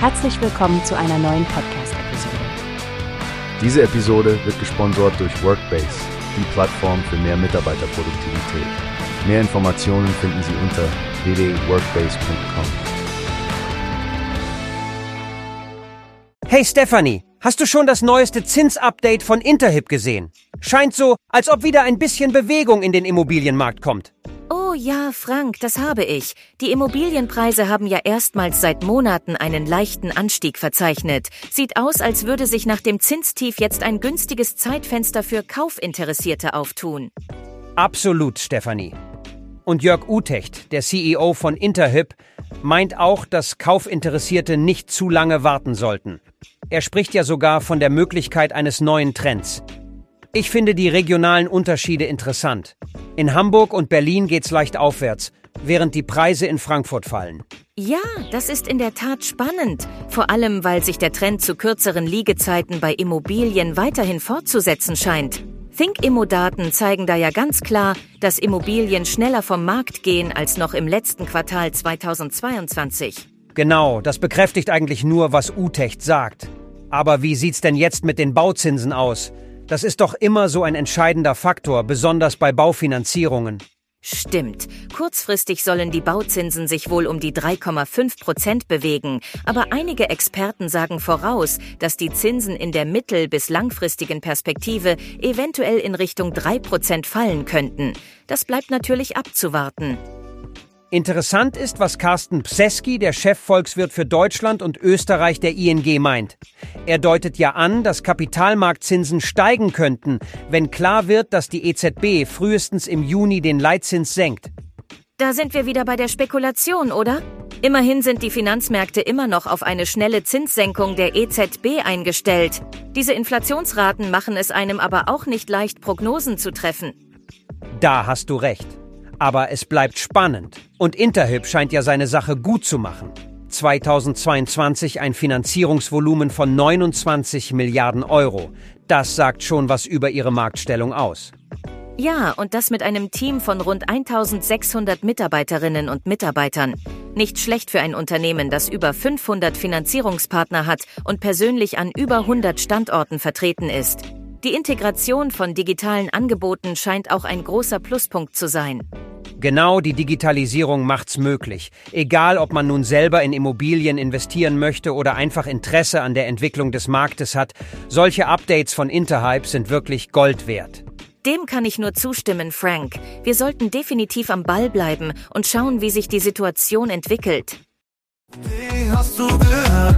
Herzlich willkommen zu einer neuen Podcast-Episode. Diese Episode wird gesponsert durch Workbase, die Plattform für mehr Mitarbeiterproduktivität. Mehr Informationen finden Sie unter www.workbase.com. Hey Stephanie, hast du schon das neueste Zinsupdate von Interhip gesehen? Scheint so, als ob wieder ein bisschen Bewegung in den Immobilienmarkt kommt. Oh ja, Frank, das habe ich. Die Immobilienpreise haben ja erstmals seit Monaten einen leichten Anstieg verzeichnet. Sieht aus, als würde sich nach dem Zinstief jetzt ein günstiges Zeitfenster für Kaufinteressierte auftun. Absolut, Stephanie. Und Jörg Utecht, der CEO von Interhyp, meint auch, dass Kaufinteressierte nicht zu lange warten sollten. Er spricht ja sogar von der Möglichkeit eines neuen Trends. Ich finde die regionalen Unterschiede interessant. In Hamburg und Berlin geht's leicht aufwärts, während die Preise in Frankfurt fallen. Ja, das ist in der Tat spannend. Vor allem, weil sich der Trend zu kürzeren Liegezeiten bei Immobilien weiterhin fortzusetzen scheint. Think-Immo-Daten zeigen da ja ganz klar, dass Immobilien schneller vom Markt gehen als noch im letzten Quartal 2022. Genau, das bekräftigt eigentlich nur, was Utecht sagt. Aber wie sieht's denn jetzt mit den Bauzinsen aus? Das ist doch immer so ein entscheidender Faktor, besonders bei Baufinanzierungen. Stimmt. Kurzfristig sollen die Bauzinsen sich wohl um die 3,5 Prozent bewegen, aber einige Experten sagen voraus, dass die Zinsen in der mittel- bis langfristigen Perspektive eventuell in Richtung 3 Prozent fallen könnten. Das bleibt natürlich abzuwarten. Interessant ist, was Carsten Pseski, der Chefvolkswirt für Deutschland und Österreich der ING, meint. Er deutet ja an, dass Kapitalmarktzinsen steigen könnten, wenn klar wird, dass die EZB frühestens im Juni den Leitzins senkt. Da sind wir wieder bei der Spekulation, oder? Immerhin sind die Finanzmärkte immer noch auf eine schnelle Zinssenkung der EZB eingestellt. Diese Inflationsraten machen es einem aber auch nicht leicht, Prognosen zu treffen. Da hast du recht. Aber es bleibt spannend. Und Interhyp scheint ja seine Sache gut zu machen. 2022 ein Finanzierungsvolumen von 29 Milliarden Euro. Das sagt schon was über ihre Marktstellung aus. Ja, und das mit einem Team von rund 1600 Mitarbeiterinnen und Mitarbeitern. Nicht schlecht für ein Unternehmen, das über 500 Finanzierungspartner hat und persönlich an über 100 Standorten vertreten ist. Die Integration von digitalen Angeboten scheint auch ein großer Pluspunkt zu sein. Genau die Digitalisierung macht's möglich. Egal, ob man nun selber in Immobilien investieren möchte oder einfach Interesse an der Entwicklung des Marktes hat, solche Updates von Interhype sind wirklich Gold wert. Dem kann ich nur zustimmen, Frank. Wir sollten definitiv am Ball bleiben und schauen, wie sich die Situation entwickelt. Wie hast du gehört?